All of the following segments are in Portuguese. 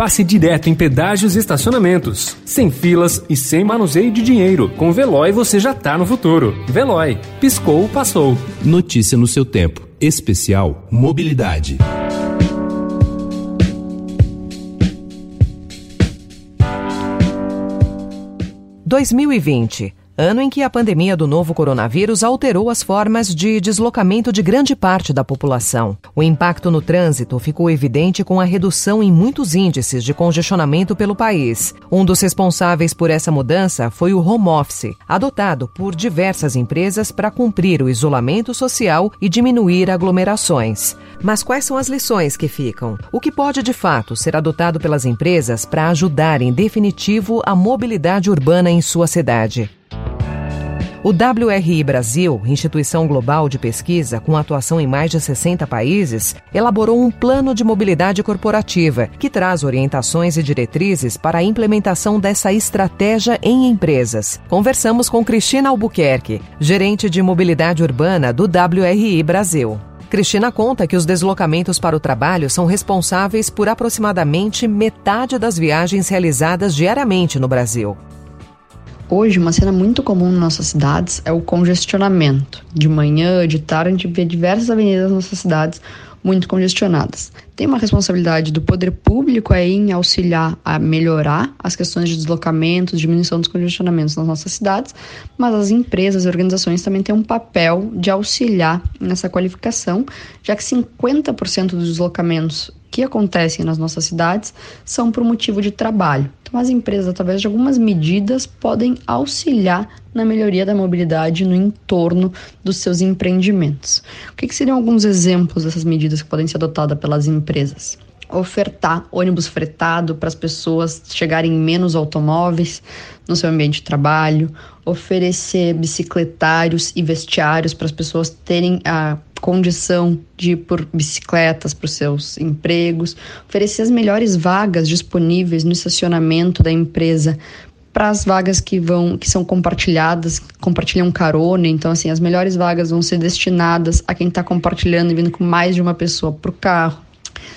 Passe direto em pedágios e estacionamentos, sem filas e sem manuseio de dinheiro. Com Veloy você já tá no futuro. Veloy, piscou, passou. Notícia no seu tempo. Especial Mobilidade. Dois mil e vinte ano em que a pandemia do novo coronavírus alterou as formas de deslocamento de grande parte da população. O impacto no trânsito ficou evidente com a redução em muitos índices de congestionamento pelo país. Um dos responsáveis por essa mudança foi o home office, adotado por diversas empresas para cumprir o isolamento social e diminuir aglomerações. Mas quais são as lições que ficam? O que pode de fato ser adotado pelas empresas para ajudar em definitivo a mobilidade urbana em sua cidade? O WRI Brasil, instituição global de pesquisa com atuação em mais de 60 países, elaborou um plano de mobilidade corporativa que traz orientações e diretrizes para a implementação dessa estratégia em empresas. Conversamos com Cristina Albuquerque, gerente de mobilidade urbana do WRI Brasil. Cristina conta que os deslocamentos para o trabalho são responsáveis por aproximadamente metade das viagens realizadas diariamente no Brasil. Hoje, uma cena muito comum nas nossas cidades é o congestionamento. De manhã, de tarde, a gente vê diversas avenidas nas nossas cidades muito congestionadas. Tem uma responsabilidade do poder público aí em auxiliar a melhorar as questões de deslocamento, diminuição dos congestionamentos nas nossas cidades, mas as empresas e organizações também têm um papel de auxiliar nessa qualificação, já que 50% dos deslocamentos que acontecem nas nossas cidades são por motivo de trabalho. Então, as empresas, através de algumas medidas, podem auxiliar na melhoria da mobilidade no entorno dos seus empreendimentos. O que, que seriam alguns exemplos dessas medidas que podem ser adotadas pelas empresas? Ofertar ônibus fretado para as pessoas chegarem menos automóveis no seu ambiente de trabalho, oferecer bicicletários e vestiários para as pessoas terem a condição de ir por bicicletas para os seus empregos, oferecer as melhores vagas disponíveis no estacionamento da empresa para as vagas que vão que são compartilhadas, compartilham carona, então assim, as melhores vagas vão ser destinadas a quem está compartilhando e vindo com mais de uma pessoa para o carro.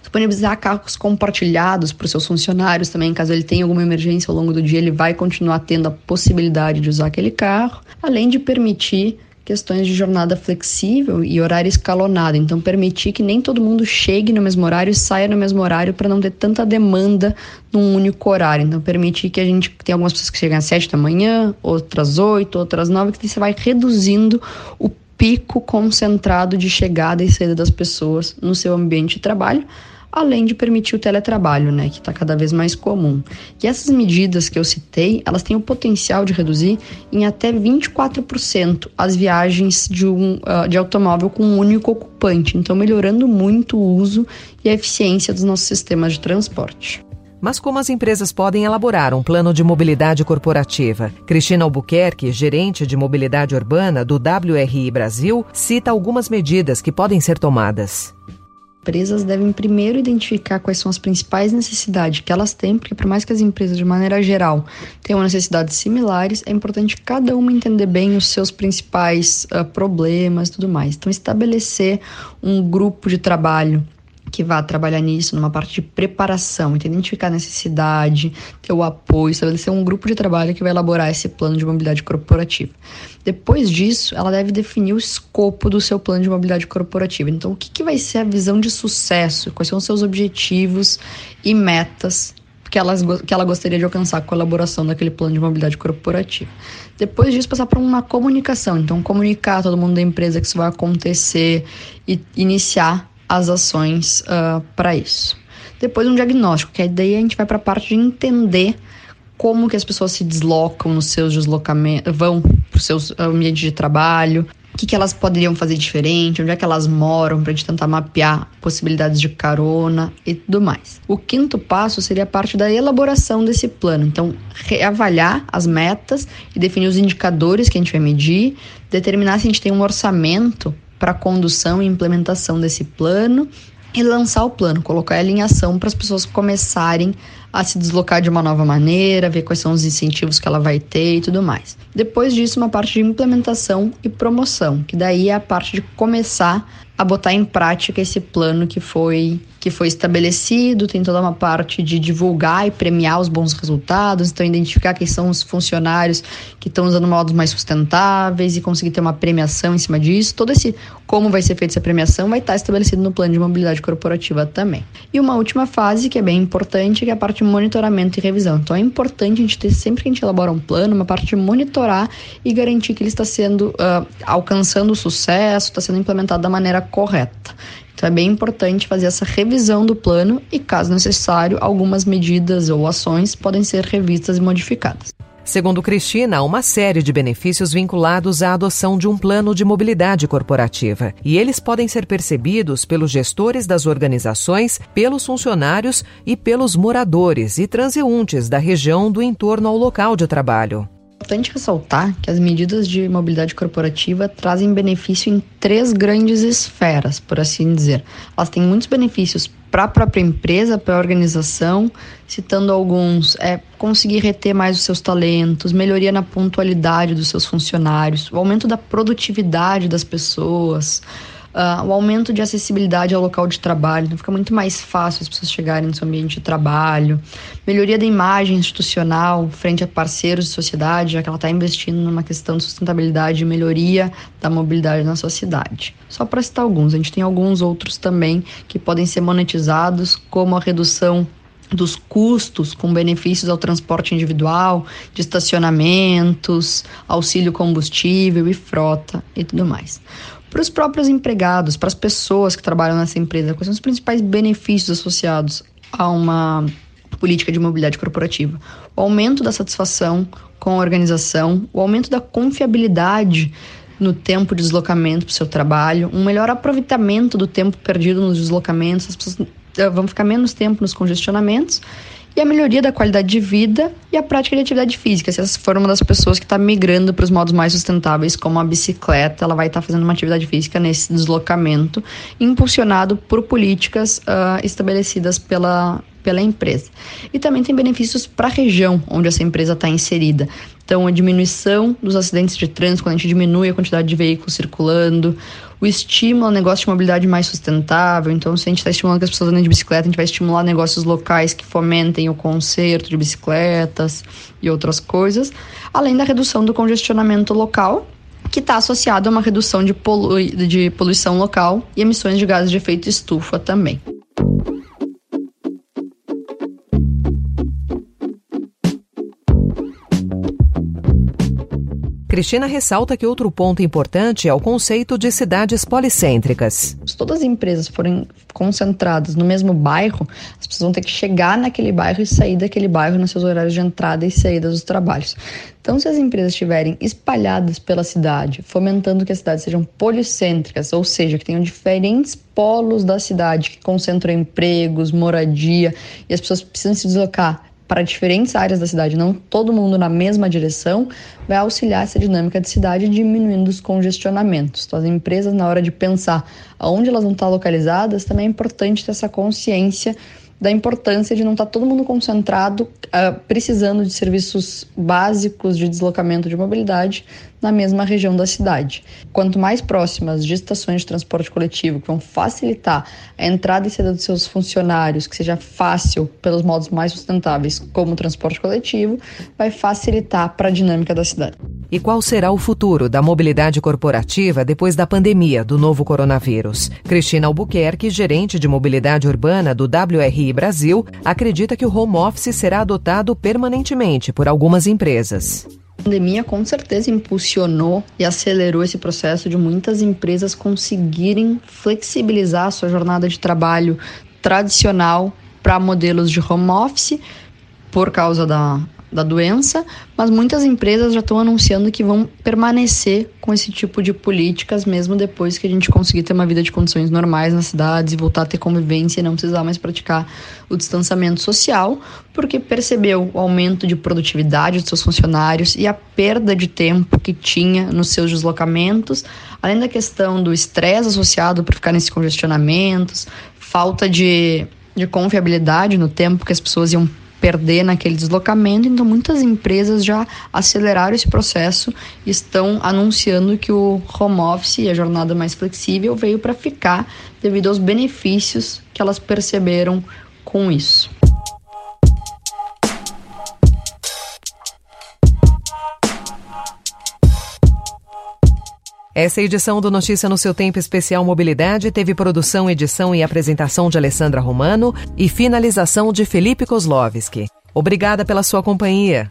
Disponibilizar carros compartilhados para os seus funcionários também, caso ele tenha alguma emergência ao longo do dia, ele vai continuar tendo a possibilidade de usar aquele carro, além de permitir questões de jornada flexível e horário escalonado. Então, permitir que nem todo mundo chegue no mesmo horário e saia no mesmo horário para não ter tanta demanda num único horário. Então, permitir que a gente tenha algumas pessoas que chegam às sete da manhã, outras oito, outras nove, que você vai reduzindo o pico concentrado de chegada e saída das pessoas no seu ambiente de trabalho além de permitir o teletrabalho, né, que está cada vez mais comum. E essas medidas que eu citei, elas têm o potencial de reduzir em até 24% as viagens de, um, uh, de automóvel com um único ocupante, então melhorando muito o uso e a eficiência dos nossos sistemas de transporte. Mas como as empresas podem elaborar um plano de mobilidade corporativa? Cristina Albuquerque, gerente de mobilidade urbana do WRI Brasil, cita algumas medidas que podem ser tomadas empresas devem primeiro identificar quais são as principais necessidades que elas têm, porque por mais que as empresas, de maneira geral, tenham necessidades similares, é importante cada uma entender bem os seus principais uh, problemas e tudo mais. Então, estabelecer um grupo de trabalho que vá trabalhar nisso, numa parte de preparação, identificar a necessidade, ter o apoio, estabelecer um grupo de trabalho que vai elaborar esse plano de mobilidade corporativa. Depois disso, ela deve definir o escopo do seu plano de mobilidade corporativa. Então, o que, que vai ser a visão de sucesso? Quais são os seus objetivos e metas que, elas, que ela gostaria de alcançar com a elaboração daquele plano de mobilidade corporativa. Depois disso, passar para uma comunicação. Então, comunicar a todo mundo da empresa que isso vai acontecer e iniciar as ações uh, ah, para isso. Depois um diagnóstico, que daí a gente vai para a parte de entender como que as pessoas se deslocam nos seus deslocamentos, vão para os seus ambientes de trabalho, o que, que elas poderiam fazer diferente, onde é que elas moram, para a gente tentar mapear possibilidades de carona e tudo mais. O quinto passo seria a parte da elaboração desse plano. Então, reavaliar as metas e definir os indicadores que a gente vai medir, determinar se a gente tem um orçamento para a condução e implementação desse plano e lançar o plano, colocar ele em ação para as pessoas começarem a se deslocar de uma nova maneira, ver quais são os incentivos que ela vai ter e tudo mais. Depois disso, uma parte de implementação e promoção, que daí é a parte de começar a botar em prática esse plano que foi que foi estabelecido, tem toda uma parte de divulgar e premiar os bons resultados, então identificar quem são os funcionários que estão usando modos mais sustentáveis e conseguir ter uma premiação em cima disso. Todo esse como vai ser feita essa premiação vai estar estabelecido no plano de mobilidade corporativa também. E uma última fase que é bem importante, que é a parte de monitoramento e revisão. Então é importante a gente ter sempre que a gente elabora um plano, uma parte de monitorar e garantir que ele está sendo uh, alcançando o sucesso, está sendo implementado da maneira correta. Então é bem importante fazer essa revisão do plano e, caso necessário, algumas medidas ou ações podem ser revistas e modificadas. Segundo Cristina, há uma série de benefícios vinculados à adoção de um plano de mobilidade corporativa, e eles podem ser percebidos pelos gestores das organizações, pelos funcionários e pelos moradores e transeuntes da região do entorno ao local de trabalho importante ressaltar que as medidas de mobilidade corporativa trazem benefício em três grandes esferas, por assim dizer. Elas têm muitos benefícios para a própria empresa, para a organização, citando alguns, é conseguir reter mais os seus talentos, melhoria na pontualidade dos seus funcionários, o aumento da produtividade das pessoas, Uh, o aumento de acessibilidade ao local de trabalho, então fica muito mais fácil as pessoas chegarem no seu ambiente de trabalho, melhoria da imagem institucional frente a parceiros de sociedade, já que ela está investindo numa questão de sustentabilidade e melhoria da mobilidade na sociedade. Só para citar alguns, a gente tem alguns outros também que podem ser monetizados, como a redução dos custos com benefícios ao transporte individual, de estacionamentos, auxílio combustível e frota e tudo mais para os próprios empregados, para as pessoas que trabalham nessa empresa, quais são os principais benefícios associados a uma política de mobilidade corporativa? O aumento da satisfação com a organização, o aumento da confiabilidade no tempo de deslocamento para o seu trabalho, um melhor aproveitamento do tempo perdido nos deslocamentos, as pessoas eh, vão ficar menos tempo nos congestionamentos e a melhoria da qualidade de vida e a prática de atividade física. Se essa for uma das pessoas que está migrando para os modos mais sustentáveis, como a bicicleta, ela vai estar tá fazendo uma atividade física nesse deslocamento, impulsionado por políticas uh, estabelecidas pela, pela empresa. E também tem benefícios para a região onde essa empresa está inserida. Então, a diminuição dos acidentes de trânsito, quando a gente diminui a quantidade de veículos circulando, o estímulo ao negócio de mobilidade mais sustentável. Então, se a gente está estimulando que as pessoas andem de bicicleta, a gente vai estimular negócios locais que fomentem o conserto de bicicletas e outras coisas, além da redução do congestionamento local, que está associado a uma redução de, polu de poluição local e emissões de gases de efeito estufa também. Cristina ressalta que outro ponto importante é o conceito de cidades policêntricas. Se todas as empresas forem concentradas no mesmo bairro, as pessoas vão ter que chegar naquele bairro e sair daquele bairro nos seus horários de entrada e saída dos trabalhos. Então, se as empresas estiverem espalhadas pela cidade, fomentando que as cidades sejam policêntricas, ou seja, que tenham diferentes polos da cidade que concentram empregos, moradia, e as pessoas precisam se deslocar para diferentes áreas da cidade, não todo mundo na mesma direção, vai auxiliar essa dinâmica de cidade diminuindo os congestionamentos. Então, as empresas, na hora de pensar aonde elas vão estar localizadas, também é importante ter essa consciência da importância de não estar todo mundo concentrado uh, precisando de serviços básicos de deslocamento de mobilidade na mesma região da cidade. Quanto mais próximas de estações de transporte coletivo que vão facilitar a entrada e saída dos seus funcionários, que seja fácil pelos modos mais sustentáveis, como o transporte coletivo, vai facilitar para a dinâmica da cidade. E qual será o futuro da mobilidade corporativa depois da pandemia do novo coronavírus? Cristina Albuquerque, gerente de mobilidade urbana do WRI Brasil, acredita que o home office será adotado permanentemente por algumas empresas. A pandemia com certeza impulsionou e acelerou esse processo de muitas empresas conseguirem flexibilizar a sua jornada de trabalho tradicional para modelos de home office por causa da da doença, mas muitas empresas já estão anunciando que vão permanecer com esse tipo de políticas mesmo depois que a gente conseguir ter uma vida de condições normais nas cidades e voltar a ter convivência e não precisar mais praticar o distanciamento social, porque percebeu o aumento de produtividade dos seus funcionários e a perda de tempo que tinha nos seus deslocamentos, além da questão do estresse associado por ficar nesses congestionamentos, falta de de confiabilidade no tempo que as pessoas iam perder naquele deslocamento. Então, muitas empresas já aceleraram esse processo e estão anunciando que o home office e a jornada mais flexível veio para ficar devido aos benefícios que elas perceberam com isso. Essa edição do Notícia no seu tempo especial Mobilidade teve produção, edição e apresentação de Alessandra Romano e finalização de Felipe Kozlovski. Obrigada pela sua companhia.